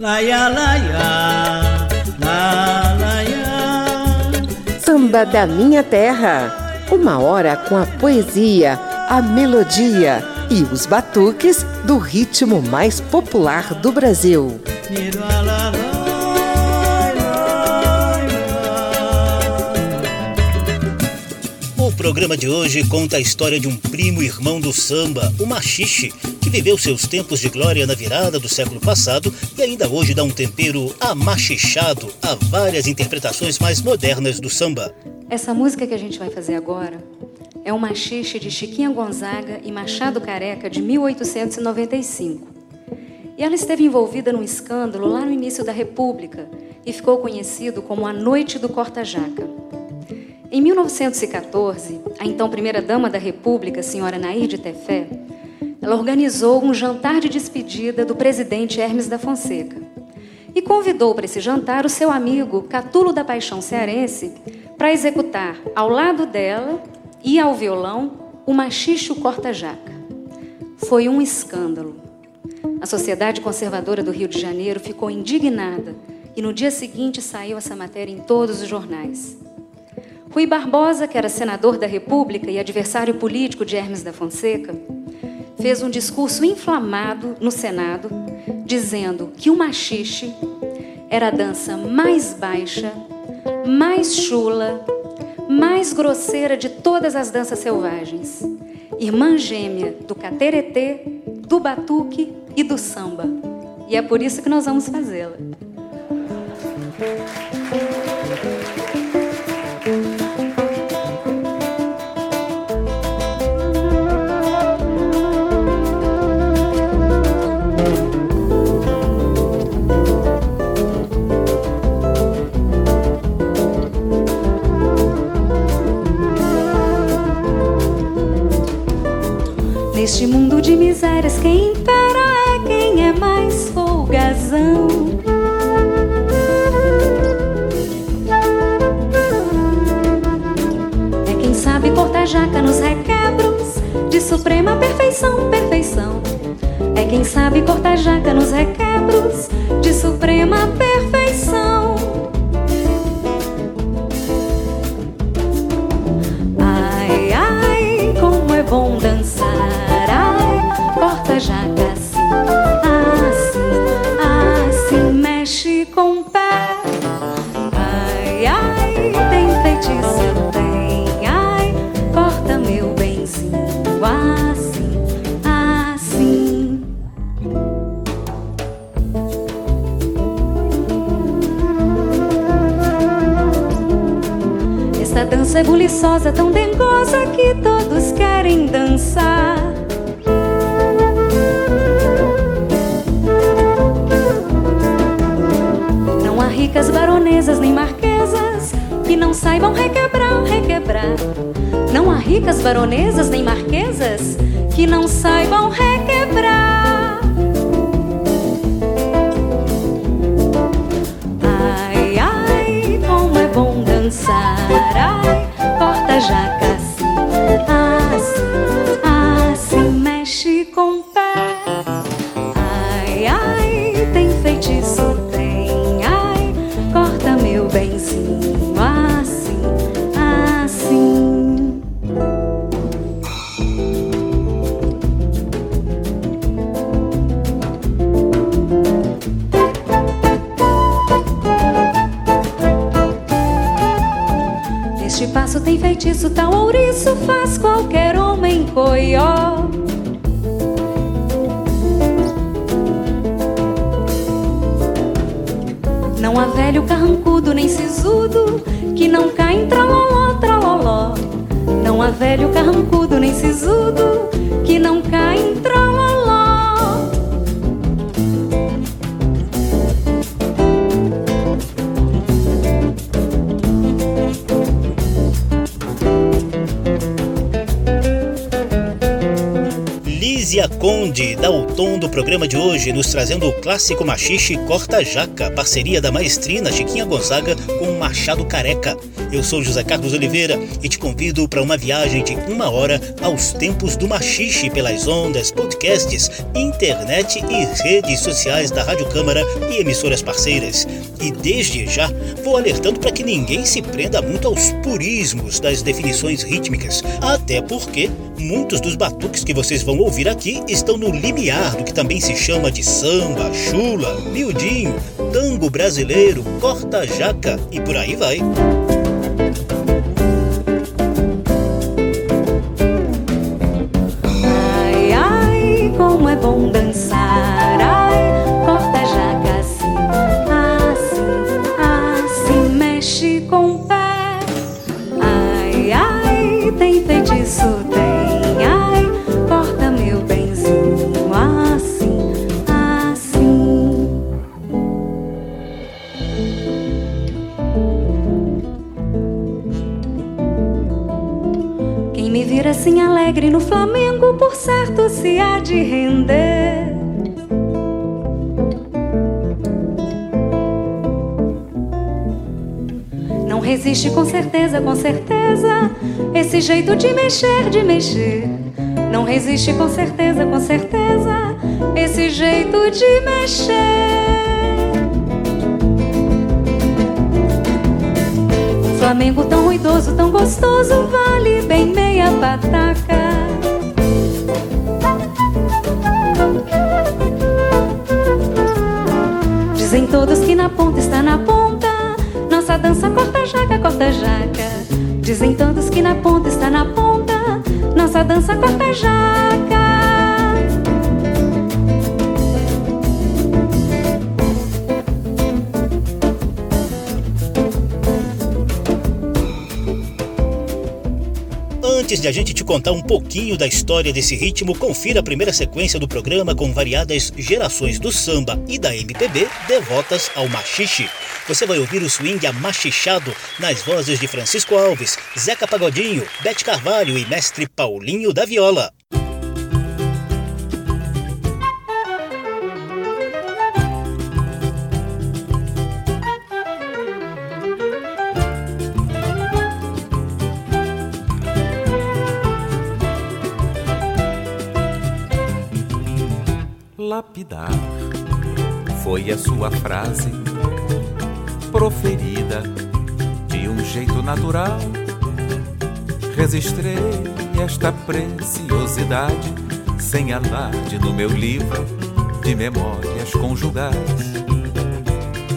Laia, laia, la, laia. Samba da Minha Terra. Uma hora com a poesia, a melodia e os batuques do ritmo mais popular do Brasil. Niro, programa de hoje conta a história de um primo irmão do samba, o machixe, que viveu seus tempos de glória na virada do século passado e ainda hoje dá um tempero amachichado a várias interpretações mais modernas do samba. Essa música que a gente vai fazer agora é um machixe de Chiquinha Gonzaga e Machado Careca de 1895. E ela esteve envolvida num escândalo lá no início da República e ficou conhecido como a Noite do Corta-Jaca. Em 1914, a então primeira-dama da República, senhora Nair de Tefé, ela organizou um jantar de despedida do presidente Hermes da Fonseca e convidou para esse jantar o seu amigo Catulo da Paixão Cearense para executar ao lado dela e ao violão o machicho corta-jaca. Foi um escândalo. A Sociedade Conservadora do Rio de Janeiro ficou indignada e no dia seguinte saiu essa matéria em todos os jornais. Rui Barbosa, que era senador da República e adversário político de Hermes da Fonseca, fez um discurso inflamado no Senado, dizendo que o machixe era a dança mais baixa, mais chula, mais grosseira de todas as danças selvagens, irmã gêmea do cateretê, do batuque e do samba. E é por isso que nós vamos fazê-la. Sabe cortar jaca nos requebros de suprema perfeição. Nos trazendo o clássico machixe Corta Jaca, parceria da maestrina Chiquinha Gonzaga com o Machado Careca. Eu sou José Carlos Oliveira e te convido para uma viagem de uma hora aos tempos do machixe pelas ondas, podcasts, internet e redes sociais da Rádio Câmara e emissoras parceiras. E desde já vou alertando para que ninguém se prenda muito aos purismos das definições rítmicas, até porque muitos dos batuques que vocês vão ouvir aqui estão no limiar do que também se chama de samba, chula, miudinho, tango brasileiro, corta-jaca e por aí vai. Ai, ai, como é bom certeza, esse jeito de mexer, de mexer. Não resiste com certeza, com certeza, esse jeito de mexer. Flamengo tão ruidoso, tão gostoso, vale bem meia pataca. Dizem todos que na ponta está na ponta. Nossa dança corta jaca, corta jaca. Dizem todos que na ponta está na ponta. Nossa dança corta jaca. Antes de a gente te contar um pouquinho da história desse ritmo, confira a primeira sequência do programa com variadas gerações do samba e da MPB devotas ao machixe. Você vai ouvir o swing amachichado nas vozes de Francisco Alves, Zeca Pagodinho, Bete Carvalho e mestre Paulinho da Viola. lapidar foi a sua frase proferida de um jeito natural. Registrei esta preciosidade sem alarde no meu livro de memórias conjugais.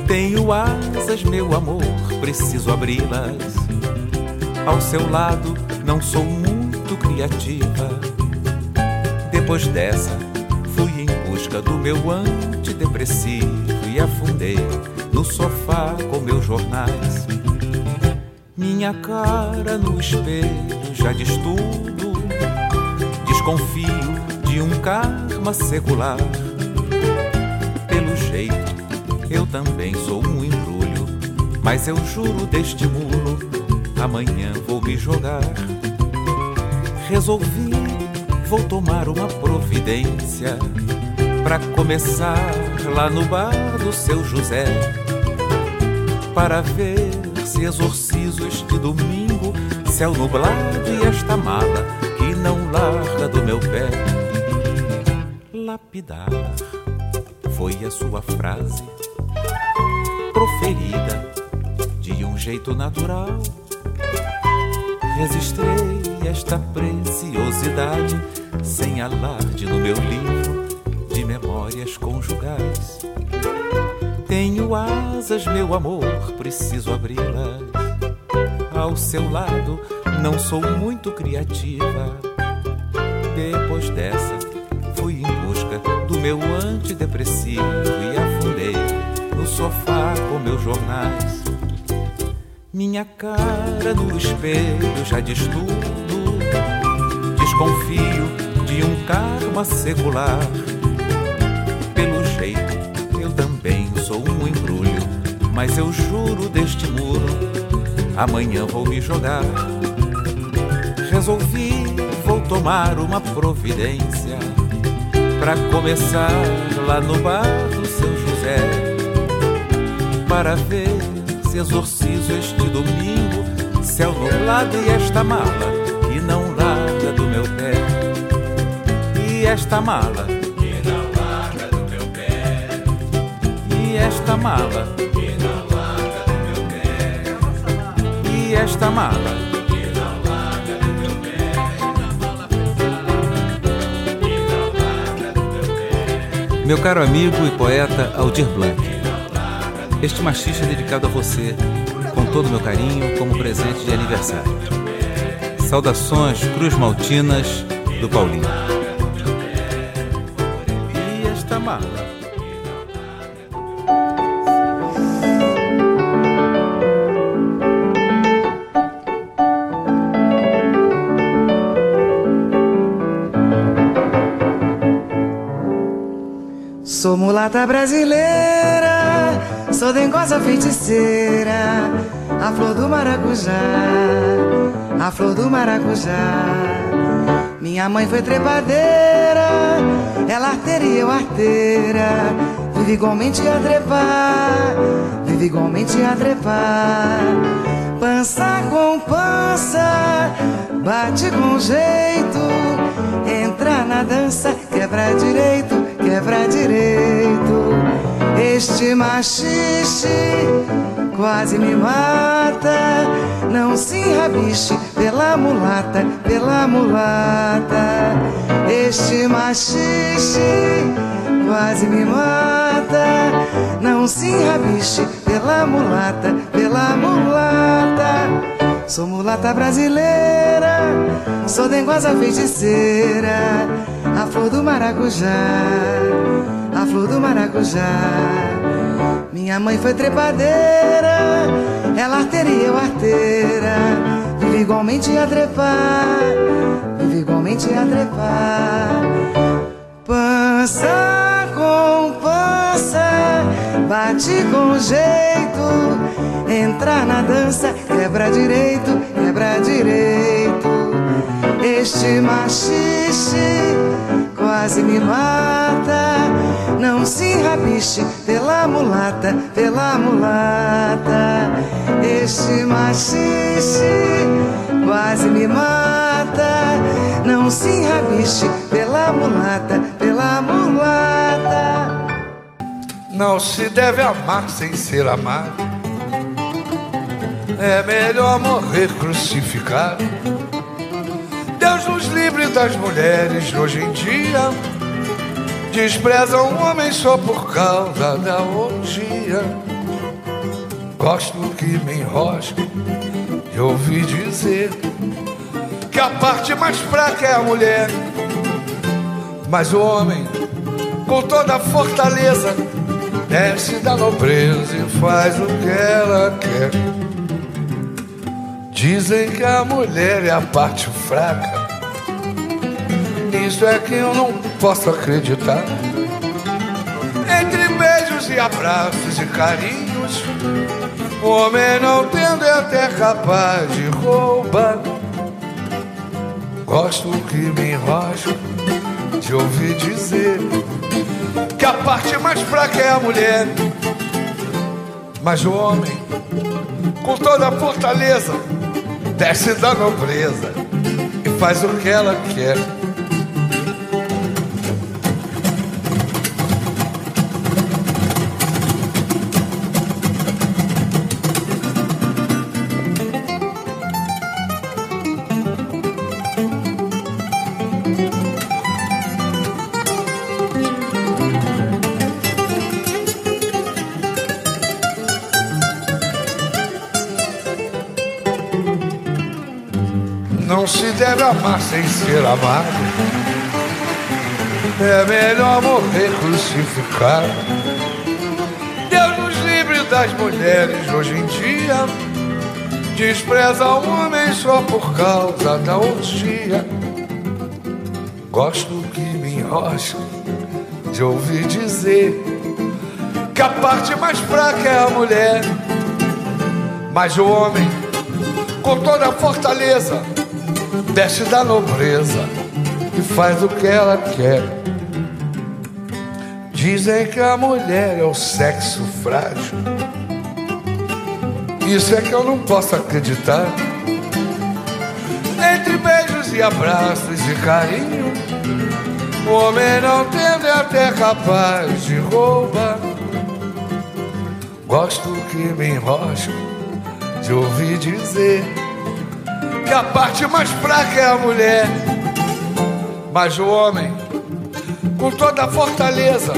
Tenho asas, meu amor, preciso abri-las. Ao seu lado, não sou muito criativa. Depois dessa, fui em busca do meu antidepressivo e afundei no sofá com meus jornais. Minha cara no espelho já diz tudo. Desconfio de um karma secular. Pelo jeito, eu também sou um embrulho, mas eu juro deste mulo, amanhã vou me jogar. Resolvi, vou tomar uma providência para começar lá no bar do seu José para ver se exorcizo este domingo céu nublado e esta mala que não larga do meu pé lapidar foi a sua frase proferida de um jeito natural registrei esta preciosidade sem alarde no meu livro de memórias conjugais. Tenho asas, meu amor, preciso abri-las. Ao seu lado, não sou muito criativa. Depois dessa, fui em busca do meu antidepressivo e afundei no sofá com meus jornais. Minha cara no espelho já diz tudo. Desconfio de um karma secular. Mas eu juro deste muro, amanhã vou me jogar. Resolvi, vou tomar uma providência Pra começar lá no bar do seu José, para ver se exorcizo este domingo, céu nublado e esta mala que não larga do meu pé. E esta mala que não larga do meu pé. E esta mala meu pé. Meu caro amigo e poeta Aldir Blanc, este machixe é dedicado a você, com todo o meu carinho, como presente de aniversário. Saudações Cruz Maltinas do Paulinho. Mulata brasileira, sou dengosa feiticeira, a flor do maracujá, a flor do maracujá. Minha mãe foi trepadeira, ela arteira e eu arteira, vive igualmente a trepar, vive igualmente a trepar. Pança com pança, bate com jeito, entra na dança, quebra direito, quebra direito. Este machixe quase me mata. Não se enrabiche pela mulata, pela mulata. Este machixe quase me mata. Não se enrabiche pela mulata, pela mulata. Sou mulata brasileira, sou dengosa feiticeira, a flor do maracujá, a flor do maracujá. Minha mãe foi trepadeira, ela arteira e eu arteira, vive igualmente a trepar, vive igualmente a trepar. Pança com pança, bate com jeito, entra na dança, quebra direito, quebra direito. Este machixe quase me mata. Não se enrabiche pela mulata, pela mulata. Este machixe quase me mata. Não se enrabiche pela mulata, pela mulata. Não se deve amar sem ser amado. É melhor morrer crucificado. Deus nos livre das mulheres de hoje em dia. Desprezam o homem só por causa da orgia. Gosto que me enrosque e ouvi dizer que a parte mais fraca é a mulher. Mas o homem, com toda a fortaleza, desce da nobreza e faz o que ela quer. Dizem que a mulher é a parte fraca. Nisso é que eu não posso acreditar. Entre beijos e abraços e carinhos, o homem não tendo é até capaz de roubar. Gosto que me enrosco de ouvir dizer que a parte mais fraca é a mulher. Mas o homem, com toda a fortaleza, desce da nobreza e faz o que ela quer. Deve amar sem ser amado. É melhor morrer crucificado. Deus nos livre das mulheres hoje em dia. Despreza o homem só por causa da orgia. Gosto que me enrosque de ouvir dizer que a parte mais fraca é a mulher. Mas o homem, com toda a fortaleza, desce da nobreza e faz o que ela quer. Dizem que a mulher é o sexo frágil. Isso é que eu não posso acreditar. Entre beijos e abraços e carinho, o homem não tende até capaz de roubar. Gosto que me enrosco de ouvir dizer que a parte mais fraca é a mulher, mas o homem, com toda a fortaleza,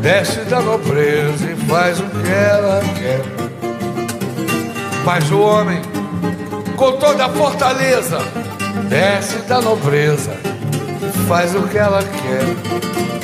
desce da nobreza e faz o que ela quer. Mas o homem, com toda a fortaleza, desce da nobreza e faz o que ela quer.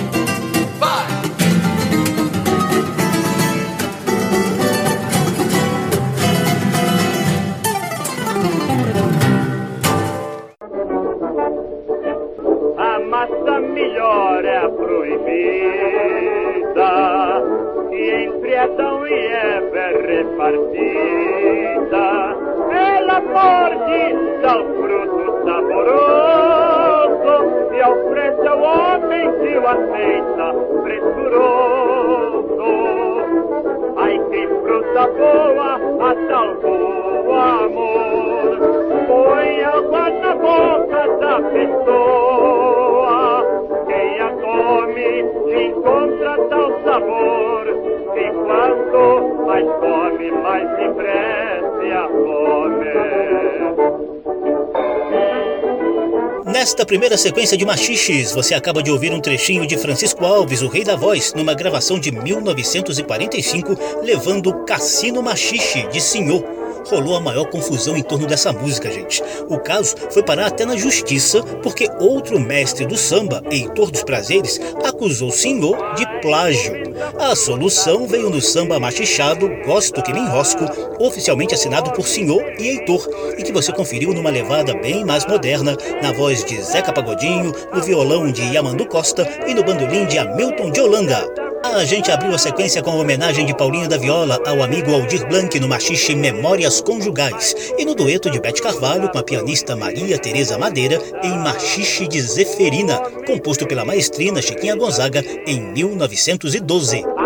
Aceita pressuroso. Ai, que fruta boa, a salvou amor. Põe água na Nesta primeira sequência de machiches, você acaba de ouvir um trechinho de Francisco Alves, o Rei da Voz, numa gravação de 1945, levando Cassino Machixe de Senhor. Rolou a maior confusão em torno dessa música, gente. O caso foi parar até na justiça, porque outro mestre do samba, Heitor dos Prazeres, acusou o senhor de plágio. A solução veio no samba machichado Gosto que me enrosco, oficialmente assinado por senhor e Heitor, e que você conferiu numa levada bem mais moderna, na voz de Zeca Pagodinho, no violão de Yamandu Costa e no bandolim de Hamilton de Holanda. A gente abriu a sequência com a homenagem de Paulinho da Viola ao amigo Aldir Blanc no machixe Memórias Conjugais e no dueto de Bete Carvalho com a pianista Maria Tereza Madeira em Machixe de Zeferina, composto pela maestrina Chiquinha Gonzaga em 1912.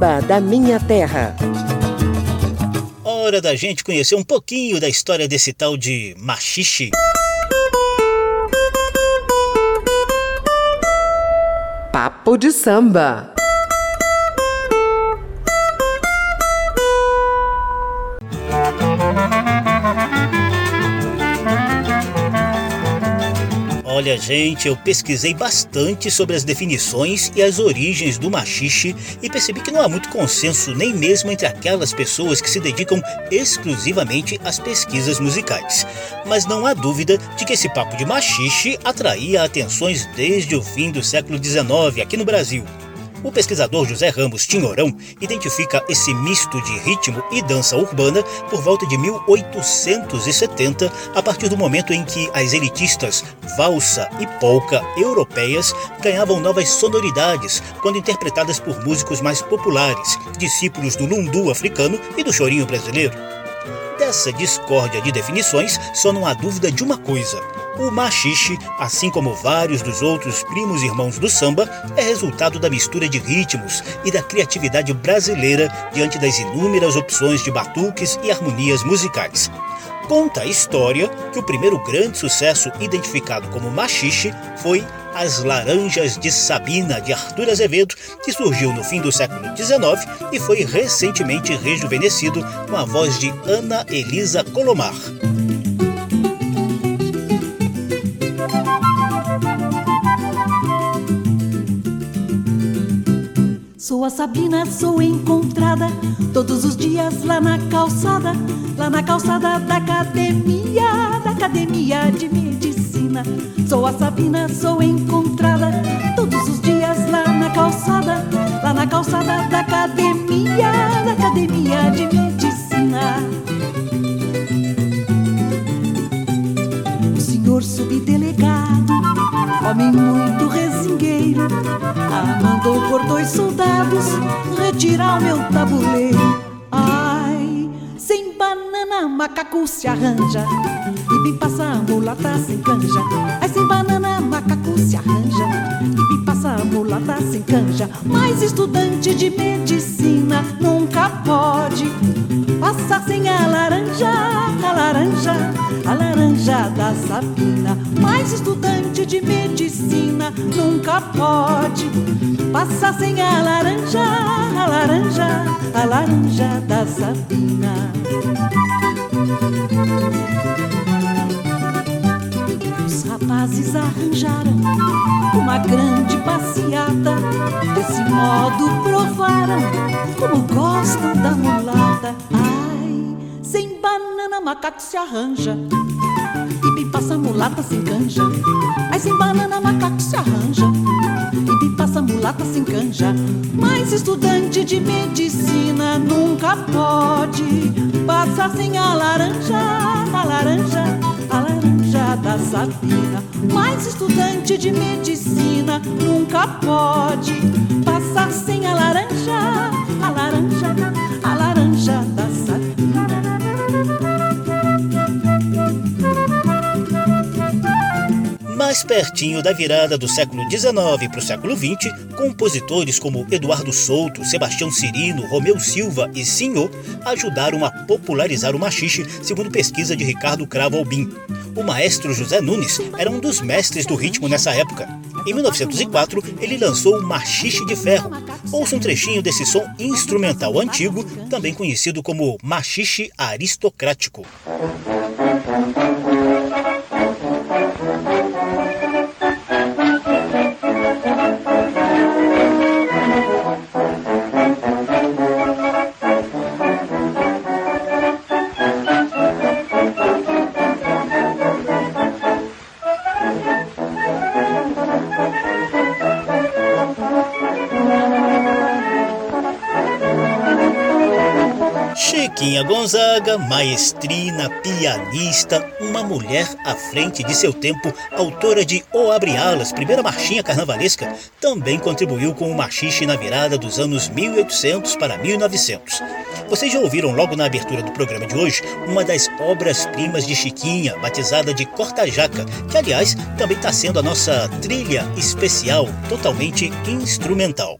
Da Minha Terra. Hora da gente conhecer um pouquinho da história desse tal de machixe. Papo de samba. Olha, gente, eu pesquisei bastante sobre as definições e as origens do machixe e percebi que não há muito consenso nem mesmo entre aquelas pessoas que se dedicam exclusivamente às pesquisas musicais. Mas não há dúvida de que esse papo de machixe atraía atenções desde o fim do século XIX aqui no Brasil. O pesquisador José Ramos Tinhorão identifica esse misto de ritmo e dança urbana por volta de 1870, a partir do momento em que as elitistas valsa e polca europeias ganhavam novas sonoridades quando interpretadas por músicos mais populares, discípulos do lundu africano e do chorinho brasileiro. Dessa discórdia de definições, só não há dúvida de uma coisa. O machixe, assim como vários dos outros primos irmãos do samba, é resultado da mistura de ritmos e da criatividade brasileira diante das inúmeras opções de batuques e harmonias musicais. Conta a história que o primeiro grande sucesso identificado como machixe foi As Laranjas de Sabina, de Arthur Azevedo, que surgiu no fim do século XIX e foi recentemente rejuvenescido com a voz de Ana Elisa Colomar. Sou a Sabina, sou encontrada todos os dias lá na calçada, lá na calçada da academia, da academia de medicina. Sou a Sabina, sou encontrada todos os dias lá na calçada, lá na calçada da academia, da academia de medicina. O senhor subdelegado, homem muito resingueiro, ah, mandou por dois soldados retirar o meu tabuleiro. Ai, sem banana, macaco se arranja. Bem passa a mulata sem canja. Ai, sem banana, macaco se arranja. Bem passa a mulata sem canja. Mas estudante de medicina nunca pode passar sem a laranja, a laranja, a laranja da Sabina. Mas estudante de medicina nunca pode passar sem a laranja, a laranja, a laranja da Sabina. Rapazes arranjaram uma grande passeata. Desse modo provaram como gostam da mulata. Ai, sem banana macaco se arranja. E passa mulata sem canja. Ai, sem banana macaco se arranja. E passa mulata sem canja. Mas estudante de medicina nunca pode passar sem a laranja, a laranja, a laranja da Sabina. Mas estudante de medicina nunca pode passar sem a laranja, a laranja, a Mais pertinho da virada do século XIX para o século XX, compositores como Eduardo Souto, Sebastião Cirino, Romeu Silva e Senhor ajudaram a popularizar o machixe, segundo pesquisa de Ricardo Cravo Albim. O maestro José Nunes era um dos mestres do ritmo nessa época. Em 1904, ele lançou o Machixe de Ferro. Ouça um trechinho desse som instrumental antigo, também conhecido como machixe aristocrático. Gonzaga, maestrina, pianista, uma mulher à frente de seu tempo, autora de O Abre Alas, primeira marchinha carnavalesca, também contribuiu com o machixe na virada dos anos 1800 para 1900. Vocês já ouviram logo na abertura do programa de hoje uma das obras-primas de Chiquinha, batizada de Corta Jaca, que aliás também está sendo a nossa trilha especial, totalmente instrumental.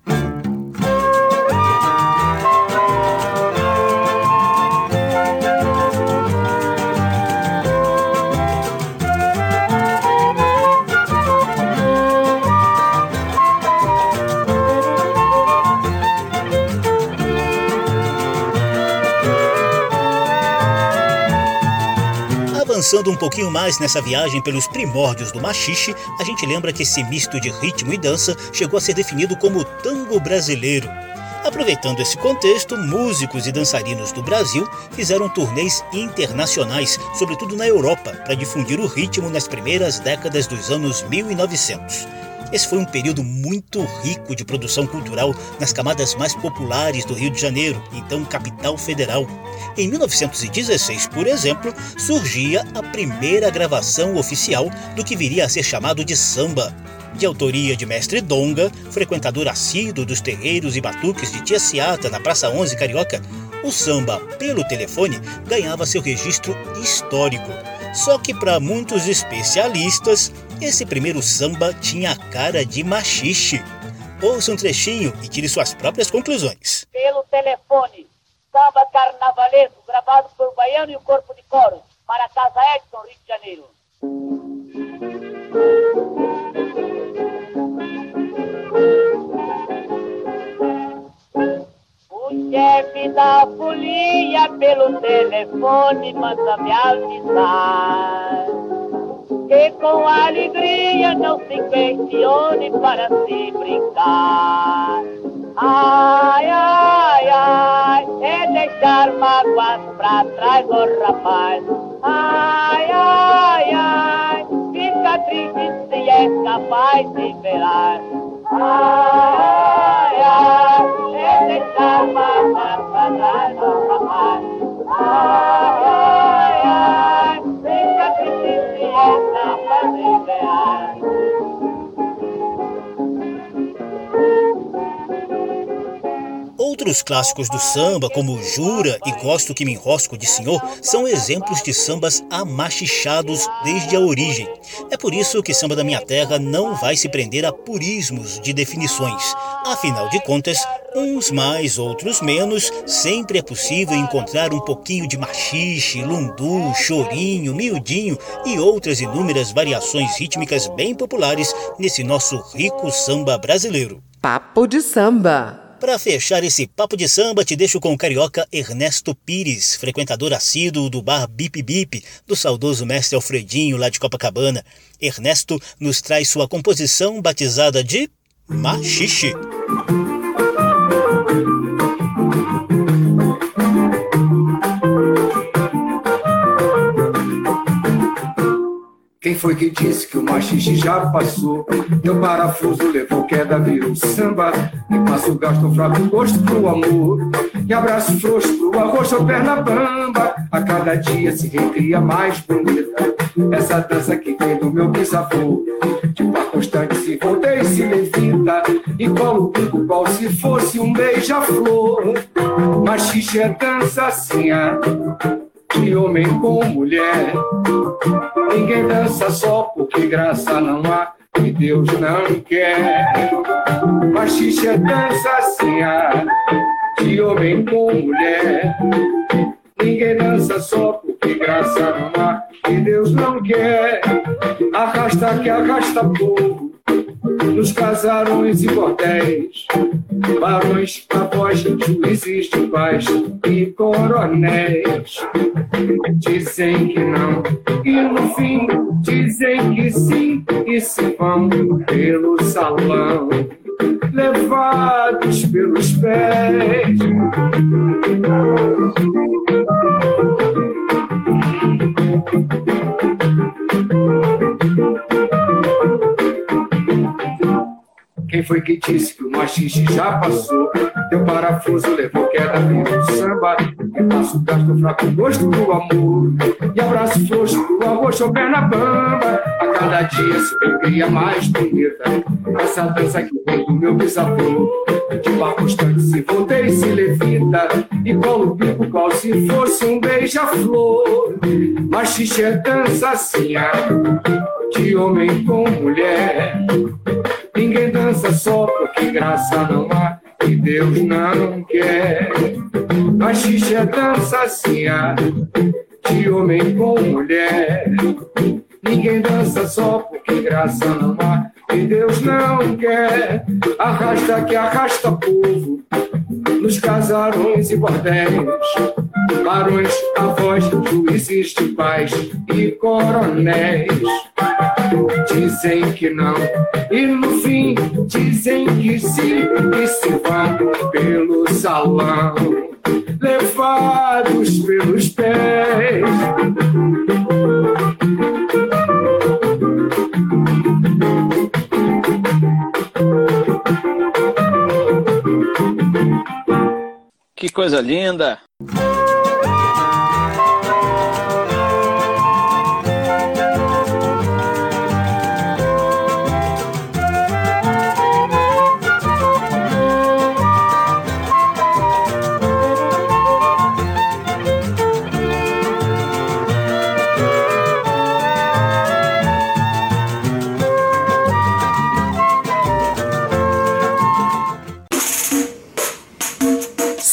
Avançando um pouquinho mais nessa viagem pelos primórdios do machixe, a gente lembra que esse misto de ritmo e dança chegou a ser definido como tango brasileiro. Aproveitando esse contexto, músicos e dançarinos do Brasil fizeram turnês internacionais, sobretudo na Europa, para difundir o ritmo nas primeiras décadas dos anos 1900. Esse foi um período muito rico de produção cultural nas camadas mais populares do Rio de Janeiro, então capital federal. Em 1916, por exemplo, surgia a primeira gravação oficial do que viria a ser chamado de samba. De autoria de mestre Donga, frequentador assíduo dos terreiros e batuques de Tia Ciata na Praça 11 Carioca, o samba pelo telefone ganhava seu registro histórico. Só que para muitos especialistas, esse primeiro samba tinha a cara de machixe. Ouça um trechinho e tire suas próprias conclusões. Pelo telefone, samba carnavalesco gravado por Baiano e o Corpo de Coro, para a Casa Edson, Rio de Janeiro. O chefe da folia pelo telefone manda me avisar que com alegria não se questione para se brincar. Ai, ai, ai, é deixar mágoas pra trás, ô rapaz. Ai, ai, ai, fica acredite se é capaz de velar. Ai, ai, é deixar passar para trás, rapaz. Ai, ai, ai, acredite se é capaz de Outros clássicos do samba, como Jura e Gosto que me enrosco de Senhor, são exemplos de sambas amachichados desde a origem. É por isso que Samba da Minha Terra não vai se prender a purismos de definições. Afinal de contas, uns mais, outros menos, sempre é possível encontrar um pouquinho de machixe, lundu, chorinho, miudinho e outras inúmeras variações rítmicas bem populares nesse nosso rico samba brasileiro. Papo de samba. Para fechar esse papo de samba, te deixo com o carioca Ernesto Pires, frequentador assíduo do bar Bip Bip, do saudoso mestre Alfredinho, lá de Copacabana. Ernesto nos traz sua composição batizada de Machixe. Quem foi que disse que o machixe já passou? Teu parafuso levou queda, virou samba. E passa o gasto fraco gosto pro amor. E abraço frouxo pro arroz ou perna bamba. A cada dia se recria mais bonita. Essa dança que vem do meu bisavô. De par constante se volteia e se levita. E colo o bico qual se fosse um beija-flor. Machixe é dança assim, ah de homem com mulher. Ninguém dança só porque graça não há e Deus não quer. Machixe dança assim, ah, de homem com mulher. Ninguém dança só porque graça não há e Deus não quer. Arrasta que arrasta povo nos casarões e bordéis, barões, avós, juízes de paz e coronéis. Dizem que não, e no fim dizem que sim, e se vão pelo salão, levados pelos pés. Quem foi que disse que o machixe já passou? Teu parafuso levou queda, virou samba. E passo gasto fraco, gosto do amor. E abraço frouxo pro arroz ou perna bamba. A cada dia se cria mais bonita. Essa dança que vem do meu bisavô. De par constante se voltei e se levita. E colo o bico qual se fosse um beija-flor. Machixe é dança assim, de homem com mulher. Ninguém dança só porque graça não há e Deus não quer. Machixe é dança assim, ah, de homem com mulher. Ninguém dança só porque graça não há e Deus não quer. Arrasta que arrasta povo nos casarões e bordéis, barões, avós, juízes de paz e coronéis. Dizem que não, e no fim dizem que sim, e se vão pelo salão, levados pelos pés. Que coisa linda!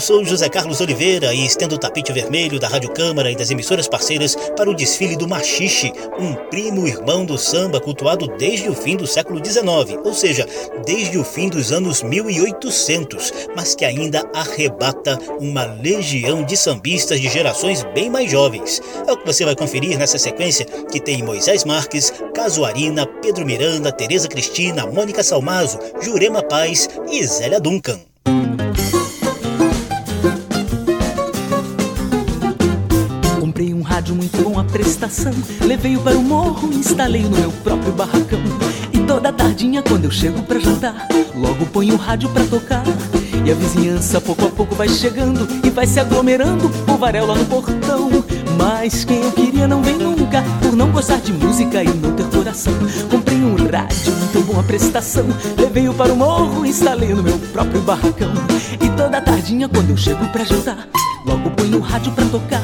Sou José Carlos Oliveira e estendo o tapete vermelho da Rádio Câmara e das emissoras parceiras para o desfile do Machixe, um primo irmão do samba cultuado desde o fim do século XIX, ou seja, desde o fim dos anos 1800, mas que ainda arrebata uma legião de sambistas de gerações bem mais jovens. É o que você vai conferir nessa sequência que tem Moisés Marques, Casuarina, Pedro Miranda, Tereza Cristina, Mônica Salmazo, Jurema Paz e Zélia Duncan. Prestação. Levei-o para o morro, instalei no meu próprio barracão. E toda tardinha, quando eu chego pra jantar, logo ponho o rádio pra tocar. E a vizinhança pouco a pouco vai chegando e vai se aglomerando, povaréu lá no portão. Mas quem eu queria não vem nunca, por não gostar de música e não ter coração. Comprei um rádio, muito bom a prestação. Levei-o para o morro, instalei no meu próprio barracão. E toda tardinha, quando eu chego pra jantar, logo ponho o rádio pra tocar.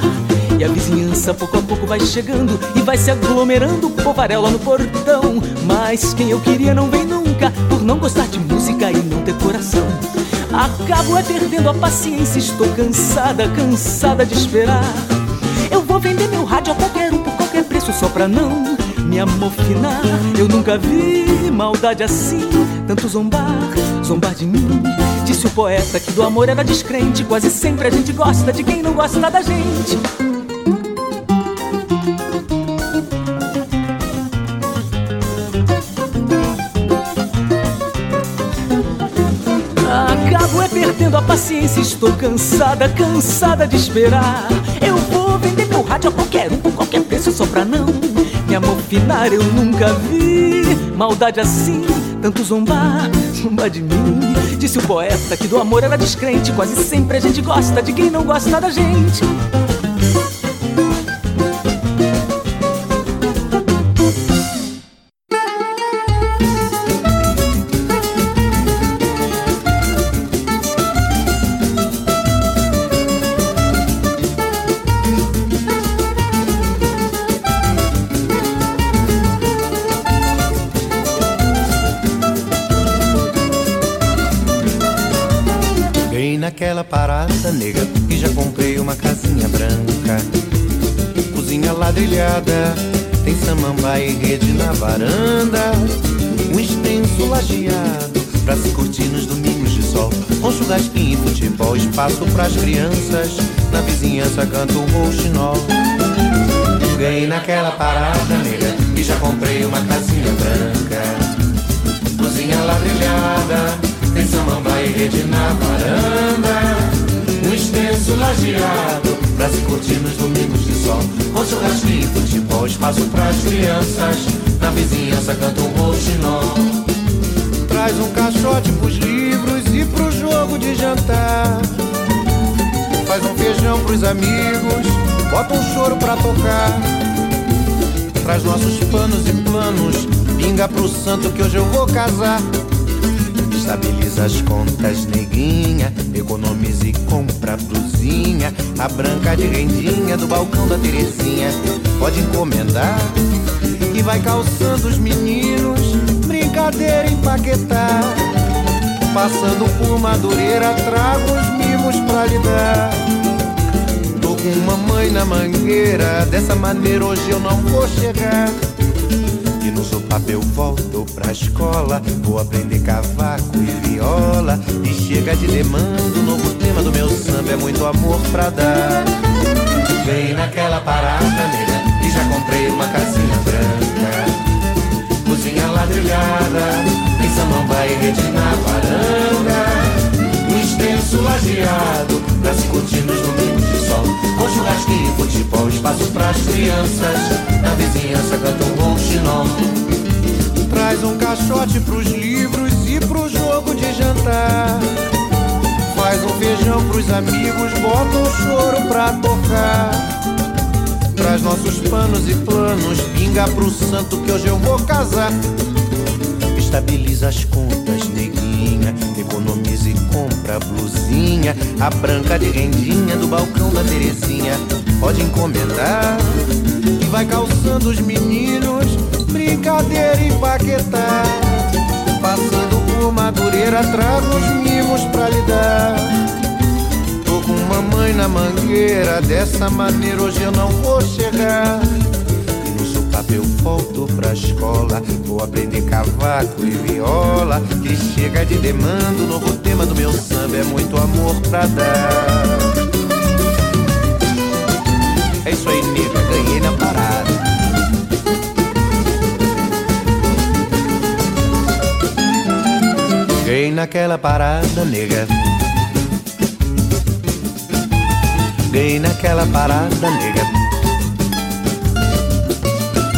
E a vizinhança pouco a pouco vai chegando e vai se aglomerando, povaréu lá no portão. Mas quem eu queria não vem nunca, por não gostar de música e não ter coração. Acabo é perdendo a paciência, estou cansada, cansada de esperar. Eu vou vender meu rádio a qualquer um por qualquer preço só pra não me amofinar. Eu nunca vi maldade assim, tanto zombar, zombar de mim. Disse o poeta que do amor era descrente. Quase sempre a gente gosta de quem não gosta da gente. Perdendo a paciência, estou cansada, cansada de esperar. Eu vou vender meu rádio a qualquer um por qualquer preço só pra não me amofinar. Eu nunca vi maldade assim, tanto zombar, zombar de mim. Disse o poeta que do amor era descrente. Quase sempre a gente gosta de quem não gosta da gente. Pras crianças. Na vizinhança canta um rouxinol. Ganhei naquela parada nega e já comprei uma casinha branca. Cozinha ladrilhada tem samambaia e rede na varanda Um extenso lajeado Pra se curtir nos domingos de sol Com churrasquinho futebol Espaço pras crianças Na vizinhança canta um roxinol Traz um caixote pros livros E pro jogo de jantar Faz um feijão pros amigos Bota um choro pra tocar Traz nossos panos e planos Pinga pro santo que hoje eu vou casar Estabiliza as contas, neguinha. Economize e compra blusinha. A branca de rendinha do balcão da Terezinha. Pode encomendar e vai calçando os meninos. Brincadeira empaquetar. Passando por Madureira, trago os mimos pra lhe dar. Tô com mamãe na mangueira. Dessa maneira hoje eu não vou chegar. E no sopapo eu volto pra escola Vou aprender cavaco e viola E chega de demanda, o novo tema do meu samba É muito amor pra dar Vem naquela parada, nega E já comprei uma casinha branca Cozinha ladrilhada Tem samambaia e rede na varanda Um extenso lajeado Pra se curtir nos domingos de sol Com churrasquinho e futebol Espaço pras crianças Na vizinhança canta um bom chinol Traz um caixote pros livros e pro jogo de jantar. Faz um feijão pros amigos, bota um choro pra tocar. Traz nossos panos e planos, pinga pro santo que hoje eu vou casar. Estabiliza as contas, neguinha. Economize e compra a blusinha. A branca de rendinha do balcão da Terezinha. Pode encomendar e vai calçando os meninos brincadeira e paquetá. Passando por Madureira, trago os mimos pra lhe dar. Mamãe na mangueira. Dessa maneira hoje eu não vou chegar. E no sopapo eu volto pra escola. Vou aprender cavaco e viola. Que chega de demanda, o novo tema do meu samba é muito amor pra dar. É isso aí, nega, ganhei na parada. Ganhei naquela parada, nega. Ganhei naquela parada, nega.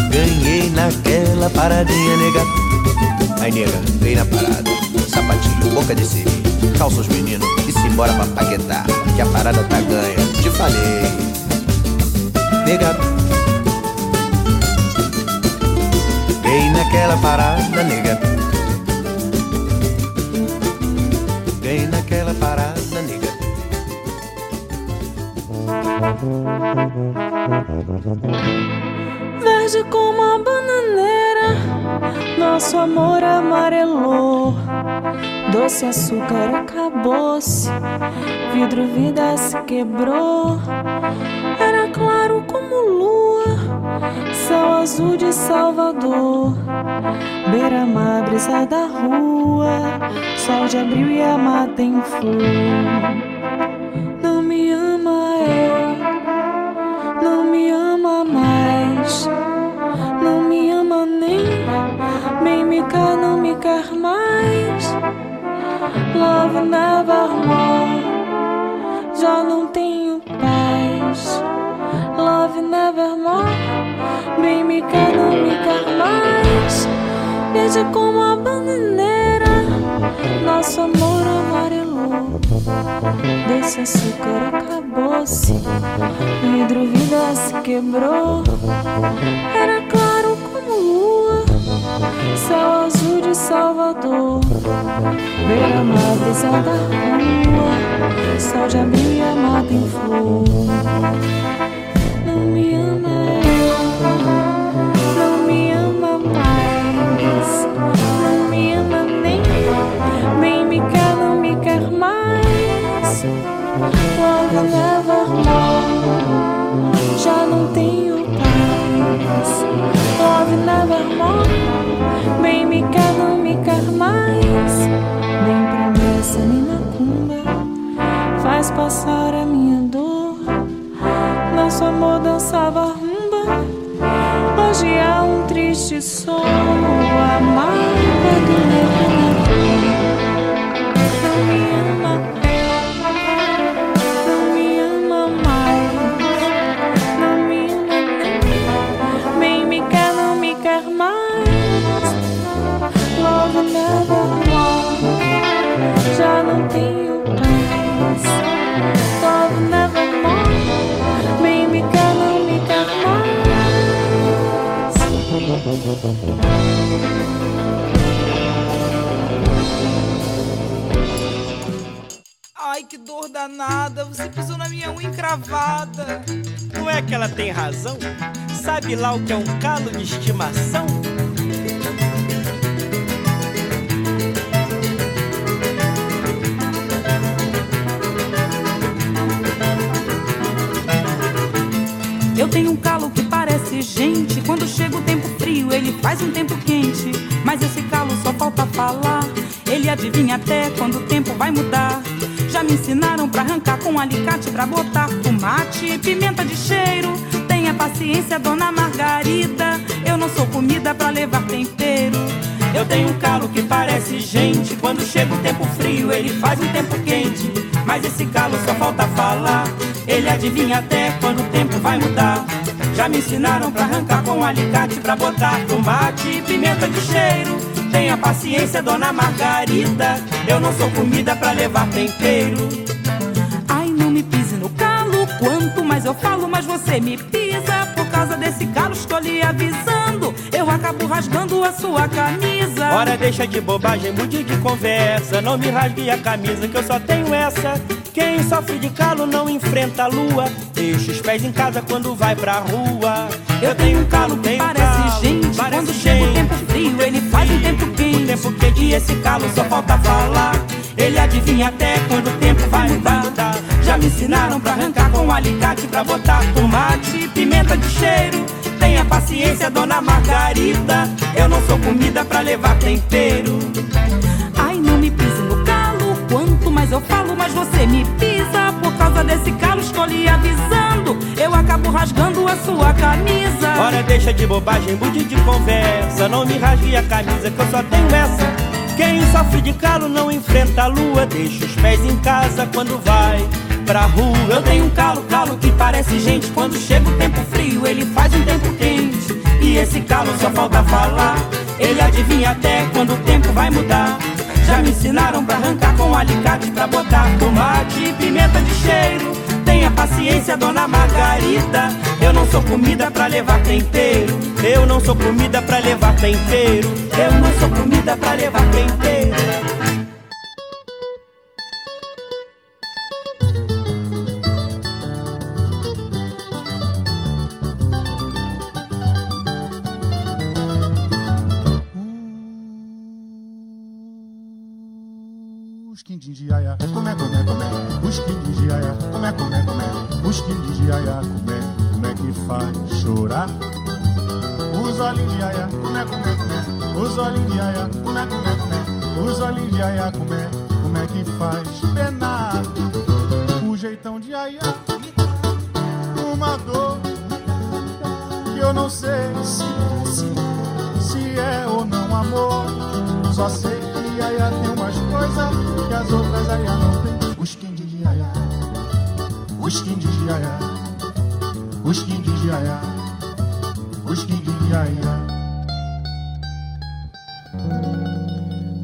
Ganhei naquela paradinha, nega. Aí, nega, ganhei na parada. Sapatinho, boca de siri, calça os meninos e se embora pra paquetar. Que a parada tá ganha, te falei. Nega. Ganhei naquela parada, nega. Ganhei naquela parada, Verde como a bananeira, nosso amor amarelou. Doce açúcar acabou-se, vidro vida se quebrou. Era claro como lua, céu azul de Salvador. Beira-mar, brisa da rua, sol de abril e a mata em flor. Quebrou. Era claro como lua, céu azul de Salvador. Beira-mar, brisa da rua, sol de abril e a mata em flor. Não me ama não me ama mais, não me ama nem, nem me quer, não me quer mais. Love nevermore, Love nevermore, bem me quer, não me quer mais. Nem promessa, nem macumba faz passar a minha dor. Nosso amor dançava rumba. Hoje há um triste som, a marca do meu Ai, que dor danada. Você pisou na minha unha encravada. Não é que ela tem razão? Sabe lá o que é um calo de estimação? Eu tenho um calo gente. Quando chega o tempo frio, ele faz um tempo quente. Mas esse calo só falta falar. Ele adivinha até quando o tempo vai mudar. Já me ensinaram pra arrancar com alicate pra botar tomate e pimenta de cheiro. Tenha paciência, dona Margarida. Eu não sou comida pra levar tempero. Eu tenho um calo que parece gente. Quando chega o tempo frio, ele faz um tempo quente. Mas esse calo só falta falar. Ele adivinha até quando o tempo vai mudar. Já me ensinaram pra arrancar com alicate pra botar tomate e pimenta de cheiro. Tenha paciência, dona Margarida. Eu não sou comida pra levar tempero. Ai, não me pise no calo. Quanto mais eu falo, mais você me pisa. Por causa desse calo, estou lhe avisando. Eu acabo rasgando a sua camisa. Ora, deixa de bobagem, mude de conversa. Não me rasgue a camisa, que eu só tenho essa. Quem sofre de calo não enfrenta a lua. Deixa os pés em casa quando vai pra rua. Eu tenho um calo bem Parece calo, gente, parece quando chega o gente. tempo frio, ele faz um tempo quente. O tempo quente e esse calo só falta falar. Ele adivinha até quando o tempo vai mudar. Já Já me ensinaram pra arrancar com alicate, pra botar tomate, pimenta de cheiro. Tenha paciência, dona Margarida. Eu não sou comida pra levar tempero. Ai, não me pise no calo. Quanto mais eu falo, mais você me pisa. Por causa desse calo, estou lhe avisando. Eu acabo rasgando a sua camisa. Ora, deixa de bobagem, bude de conversa. Não me rasgue a camisa, que eu só tenho essa. Quem sofre de calo não enfrenta a lua. Deixa os pés em casa quando vai pra rua. Eu tenho um calo, calo que parece gente. Quando chega o tempo frio, ele faz um tempo quente. E esse calo só falta falar. Ele adivinha até quando o tempo vai mudar. Já me ensinaram pra arrancar com alicate, pra botar tomate e pimenta de cheiro. Tenha paciência, dona Margarida. Eu não sou comida pra levar tempero. Eu não sou comida pra levar tempero. Eu não sou comida pra levar tempero. De iaia, comé, comé, comé. Os quindim de iaia, comé, comé, comé. Os quindim de iaia, comé, é que faz chorar? Os olhinhos de iaia, comé, comé, comé. Os olhinhos de iaia, comé, comé, comé. Os olhinhos de iaia, comé, é que faz penar? O jeitão de iaia, uma dor que eu não sei se, se, se é ou não amor. Só sei iaia tem umas coisas que as outras iaia não tem. Os quindim de iaia, os quindim de iaia, os quindim de iaia, os quindim de iaia.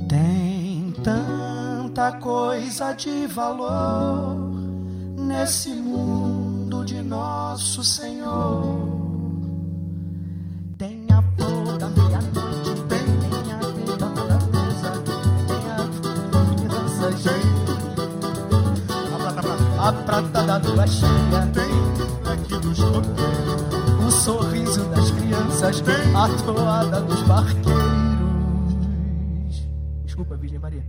Tem tanta coisa de valor nesse mundo de nosso Senhor. A prata da lua cheia, tem aqui dos. O sorriso das crianças, tem a toada dos barqueiros. Desculpa, Virgem Maria.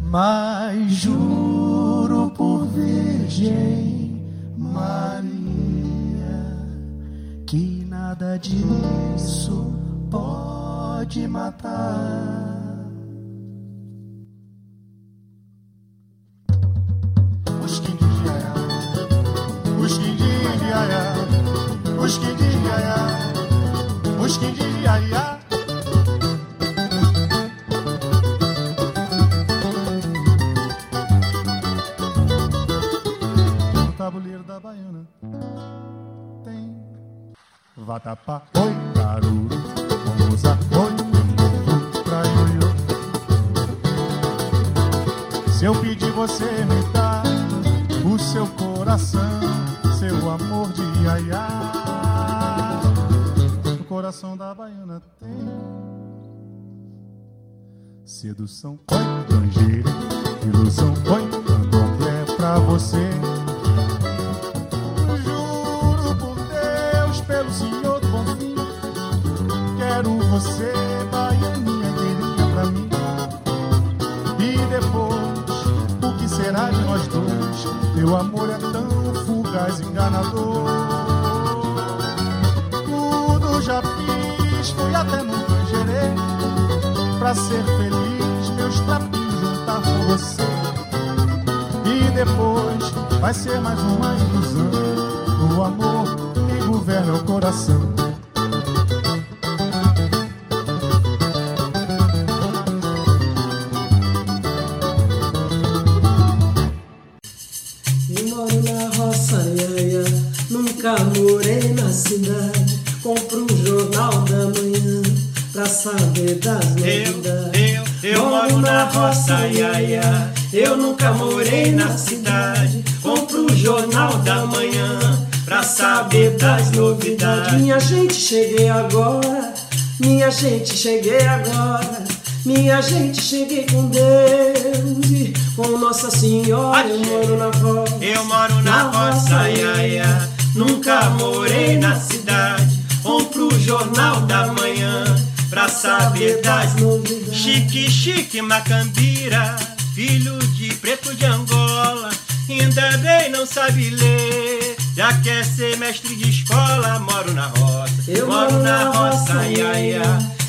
Mas juro por Virgem Maria que nada disso pode matar. Vatapá, oi, caruru, moça, oi, oi, pra ioiô. Se eu pedir você me dá o seu coração, seu amor de iaiá. O coração da baiana tem sedução, oi, estrangeira, ilusão, oi, candomblé pra você. Você, baianinha querida pra mim. E depois, o que será de nós dois? Teu amor é tão fugaz, enganador. Tudo já fiz, fui até no Tangerê, pra ser feliz, meus trapinhos juntar com você. E depois vai ser mais uma ilusão. O amor que governa o coração. Das novidades. eu, eu moro na roça, iaia. Eu nunca morei na cidade. Compro o jornal da manhã pra saber das novidades. Minha gente, cheguei agora. Minha gente, cheguei agora. Minha gente, cheguei com Deus e com Nossa Senhora. Eu moro na roça. Eu moro na roça, iaia. Nunca morei na cidade. Compro o jornal da manhã pra saber das Chique, chique, macambira, filho de preto de Angola. ainda bem não sabe ler. Já quer ser mestre de escola, moro na roça. Eu moro na roça, ia, ia.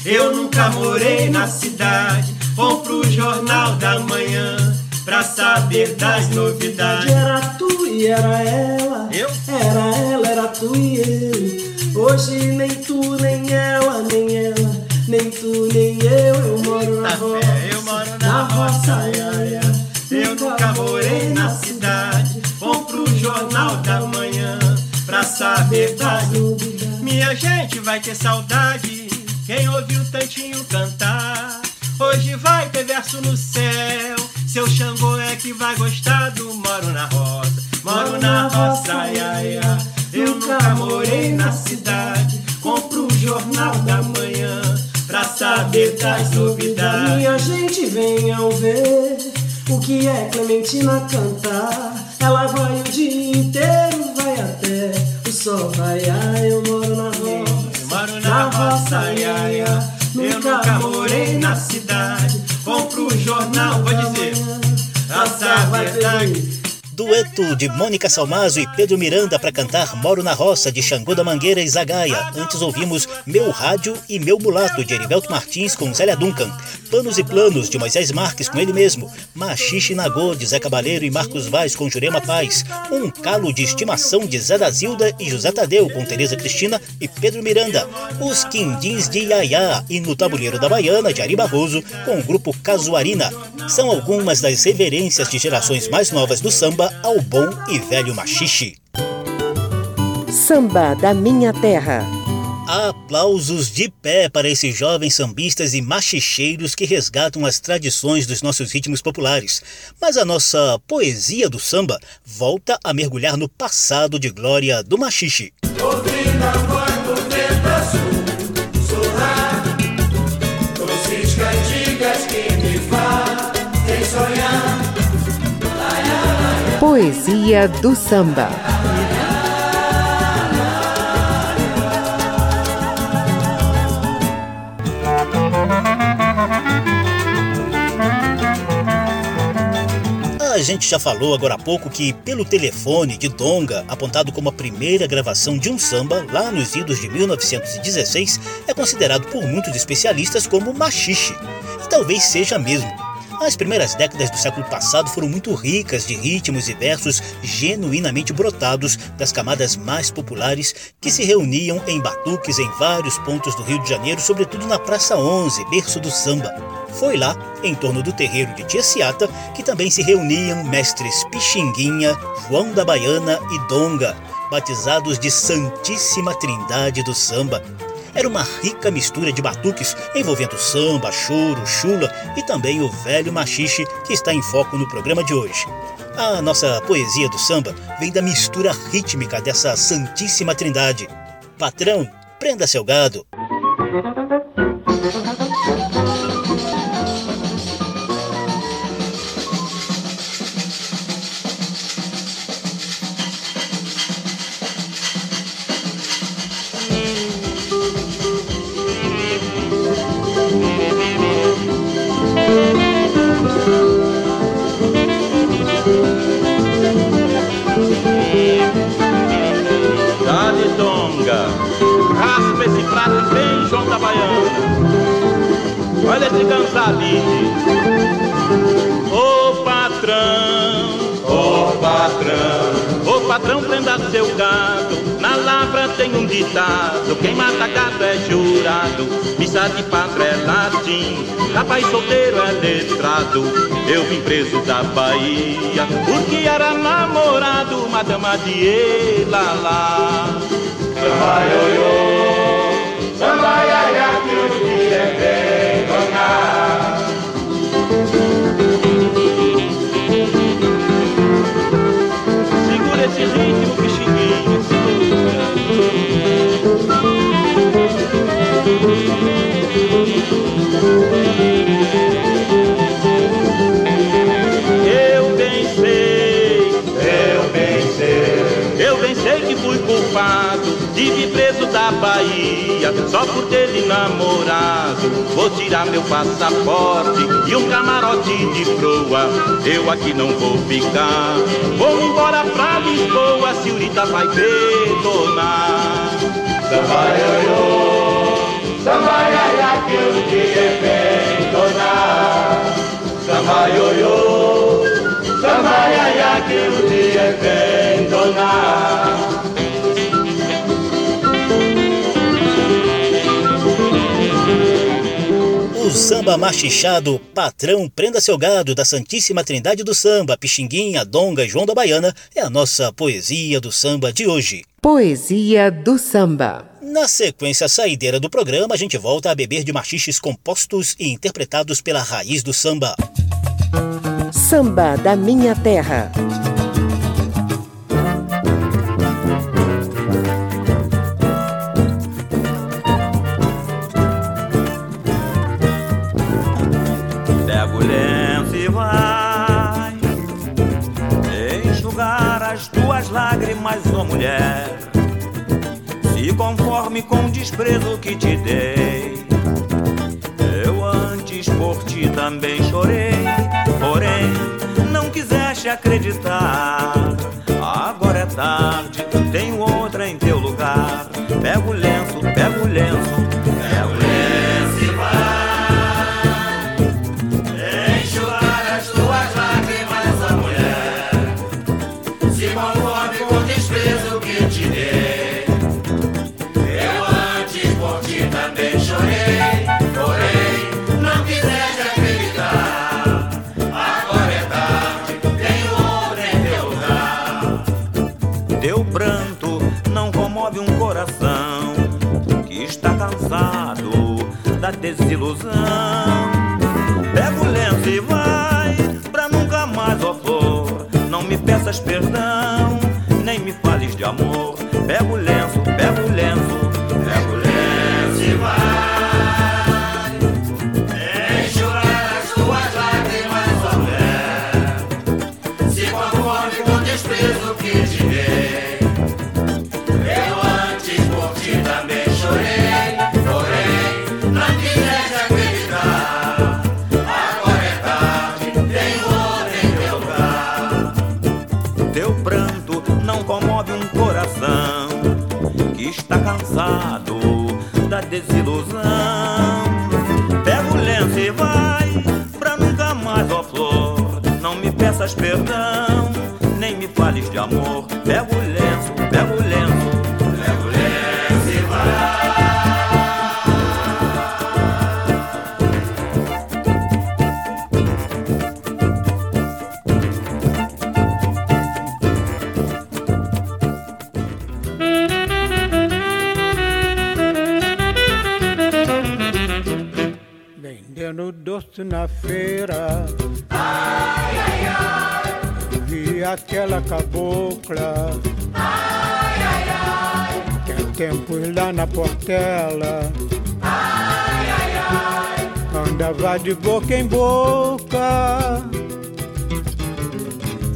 Eu nunca morei na cidade. Compro o jornal da manhã pra saber das novidades. Era tu e era ela. Eu? Era ela, era tu e eu. Hoje nem tu, nem ela, nem ela, nem tu, nem eu. Eu moro na roça. eu moro na roça, ia, ia. Eu nunca morei na cidade. Compro o jornal da manhã pra saber novidades. Minha gente vai ter saudade. Quem ouviu tantinho cantar. Hoje vai ter verso no céu. Seu Xangô é que vai gostar do Moro na Roça. Moro na roça, ia, ia. Eu nunca morei na cidade. Compro o jornal da manhã saber das novidades. Minha gente, venham ver o que é Clementina cantar. Ela vai o dia inteiro, vai até o sol raiar. Eu moro na roça, Moro na roça, ia, ia. Eu nunca morei na cidade. Compro o jornal, vou dizer. Saber das Dueto de Mônica Salmazo e Pedro Miranda para cantar Moro na Roça de Xangô da Mangueira e Zagaia. Antes ouvimos Meu Rádio e Meu Mulato de Erivelto Martins com Zélia Duncan. Panos e Planos de Moisés Marques com ele mesmo. Machixe Nagô de Zé Cabaleiro e Marcos Vaz com Jurema Paz. Um calo de estimação de Zé da Zilda e José Tadeu com Tereza Cristina e Pedro Miranda. Os Quindins de Iaiá e No Tabuleiro da Baiana de Ari Barroso com o grupo Casuarina. São algumas das reverências de gerações mais novas do samba ao bom e velho machixe. Samba da Minha Terra. Aplausos de pé para esses jovens sambistas e machicheiros que resgatam as tradições dos nossos ritmos populares. Mas a nossa poesia do samba volta a mergulhar no passado de glória do machixe. Ouvindo Poesia do samba. A gente já falou agora há pouco que, pelo telefone de Donga, apontado como a primeira gravação de um samba lá nos idos de 1916, é considerado por muitos especialistas como machixe. E talvez seja mesmo. As primeiras décadas do século passado foram muito ricas de ritmos e versos genuinamente brotados das camadas mais populares que se reuniam em batuques em vários pontos do Rio de Janeiro, sobretudo na Praça 11, berço do samba. Foi lá, em torno do terreiro de Tia Ciata, que também se reuniam mestres Pixinguinha, João da Baiana e Donga, batizados de Santíssima Trindade do Samba. Era uma rica mistura de batuques envolvendo samba, choro, chula e também o velho machixe que está em foco no programa de hoje. A nossa poesia do samba vem da mistura rítmica dessa Santíssima Trindade. Patrão, prenda seu gado. Cansalinho. Ô patrão, ô patrão, ô patrão, prenda seu gado. Na lavra tem um ditado: quem mata gato é jurado. Missa de padre é latim, rapaz solteiro é letrado. Eu vim preso da Bahia, porque era namorado, uma dama de Elalá. Samba ioiô, gente. Só por ter lhe namorado. Vou tirar meu passaporte e um camarote de proa, eu aqui não vou ficar. Vou embora pra Lisboa, a senhorita vai detonar. Samba ioiô, samba que o dia vem donar. Samba ioiô, samba iaia, que o dia vem donar. Samba machichado Patrão Prenda Seu Gado da Santíssima Trindade do Samba, Pixinguinha, Donga e João da Baiana é a nossa poesia do samba de hoje. Poesia do samba. Na sequência saideira do programa, a gente volta a beber de machiches compostos e interpretados pela raiz do samba. Samba da Minha Terra. As tuas lágrimas, ó mulher. Se conforme com o desprezo que te dei. Eu antes por ti também chorei, porém não quiseste acreditar. Agora é tarde, tenho outra em teu lugar. Pega o desilusão desilusão. Pega o lenço e vai pra nunca mais, ó flor. Não me peças perdão, nem me fales de amor. Cabocla. Ai, ai, ai. Que há tempos lá na portela. Ai, ai, ai. Andava de boca em boca.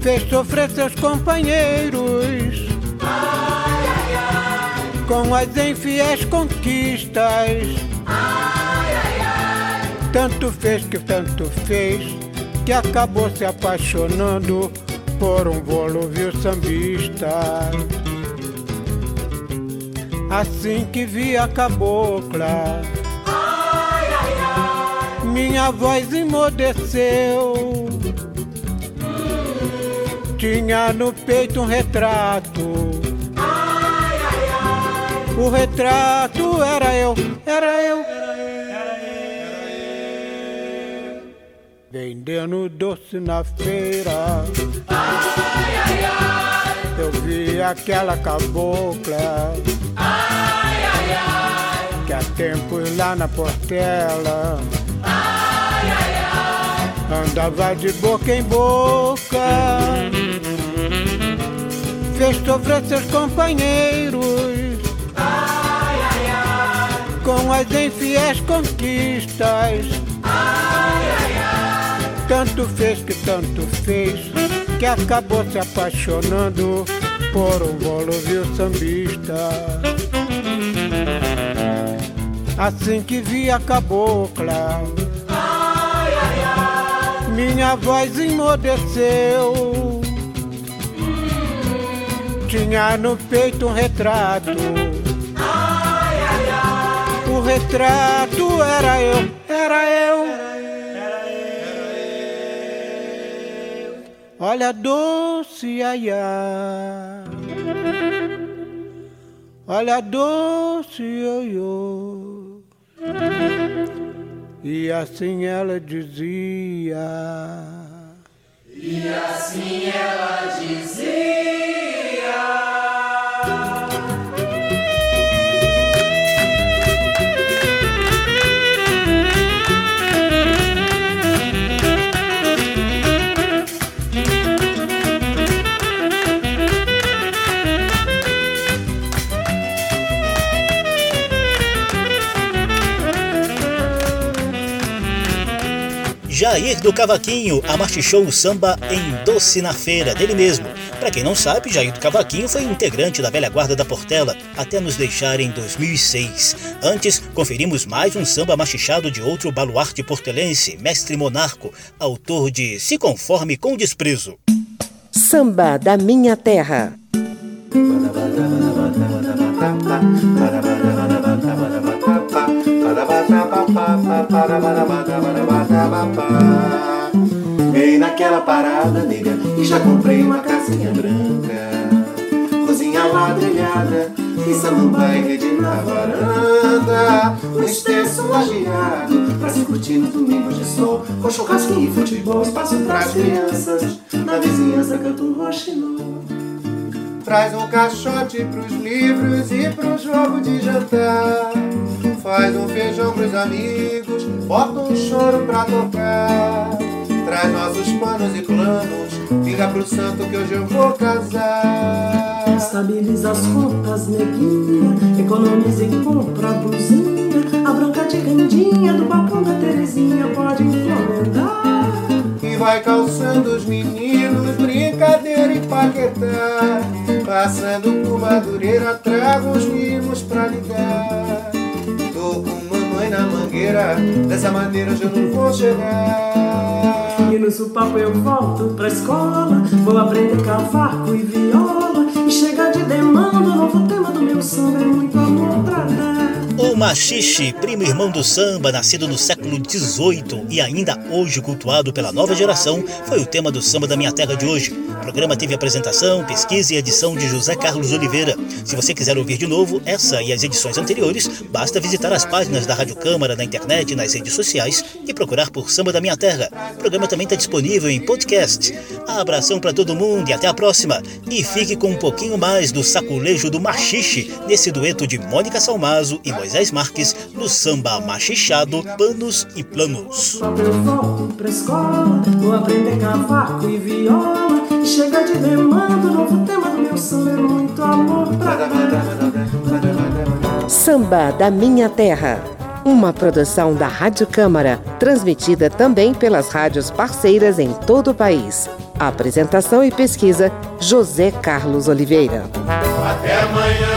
Fez sofrer seus companheiros. Ai, ai, ai. Com as infiéis conquistas. Tanto fez que tanto fez que acabou se apaixonando por um volúvel sambista. Assim que vi a cabocla, minha voz emudeceu. Tinha no peito um retrato. O retrato era eu, era eu. Vendendo doce na feira. Ai, ai, ai. Eu vi aquela cabocla. Ai, ai, ai. Que há tempos lá na portela. Ai, ai, ai. Andava de boca em boca. Fez sofrer seus companheiros. Ai, ai, ai. Com as infiéis conquistas. Ai. Tanto fez que tanto fez que acabou se apaixonando por um volúvel sambista. Assim que vi a cabocla, minha voz emudeceu. Tinha no peito um retrato. Ai, ai, ai. O retrato era eu, era eu. Olha doce aiá. Olha doce ioiô. E assim ela dizia. E assim ela dizia. Jair do Cavaquinho amachichou o samba em Doce na Feira, dele mesmo. Para quem não sabe, Jair do Cavaquinho foi integrante da velha guarda da Portela até nos deixar em 2006. Antes, conferimos mais um samba machichado de outro baluarte portelense, Mestre Monarco, autor de Se Conforme com Desprezo. Samba da Minha Terra. Vem naquela parada, nega, e já comprei uma casinha branca. Cozinha ladrilhada, e samambaia rede na varanda. Um extenso lajeado, pra se curtir nos domingos de sol. Com churrasquinho e futebol, espaço pras crianças. Na vizinhança canta um roxinol. Traz um caixote pros livros e pro jogo de jantar. Faz um feijão pros amigos, bota um choro pra tocar. Traz nossos panos e planos, liga pro santo que hoje eu vou casar. Estabiliza as contas, neguinha, economiza e compra a blusinha. A branca de rendinha do balcão da Terezinha pode encomendar. E vai calçando os meninos, brincadeira e paquetá. Passando por Madureira, trago os mimos pra ligar. Tô com mamãe na mangueira, dessa maneira eu não vou chegar. E no supapo eu volto pra escola, vou aprender cavaco e viola. E chega de demanda, o novo tema do meu samba é muito amor pra dar. O machixe, primo irmão do samba, nascido no século XVIII e ainda hoje cultuado pela nova geração, foi o tema do samba da minha terra de hoje. O programa teve apresentação, pesquisa e edição de José Carlos Oliveira. Se você quiser ouvir de novo essa e as edições anteriores, basta visitar as páginas da Rádio Câmara na internet e nas redes sociais e procurar por Samba da Minha Terra. O programa também está disponível em podcast. Abração para todo mundo e até a próxima. E fique com um pouquinho mais do saculejo do machixe nesse dueto de Mônica Salmazo e Moisés Marques no samba machichado Panos e Planos. Chega de demanda, novo tema do meu samba é muito amor. Samba da Minha Terra. Uma produção da Rádio Câmara, transmitida também pelas rádios parceiras em todo o país. Apresentação e pesquisa: José Carlos Oliveira. Até amanhã.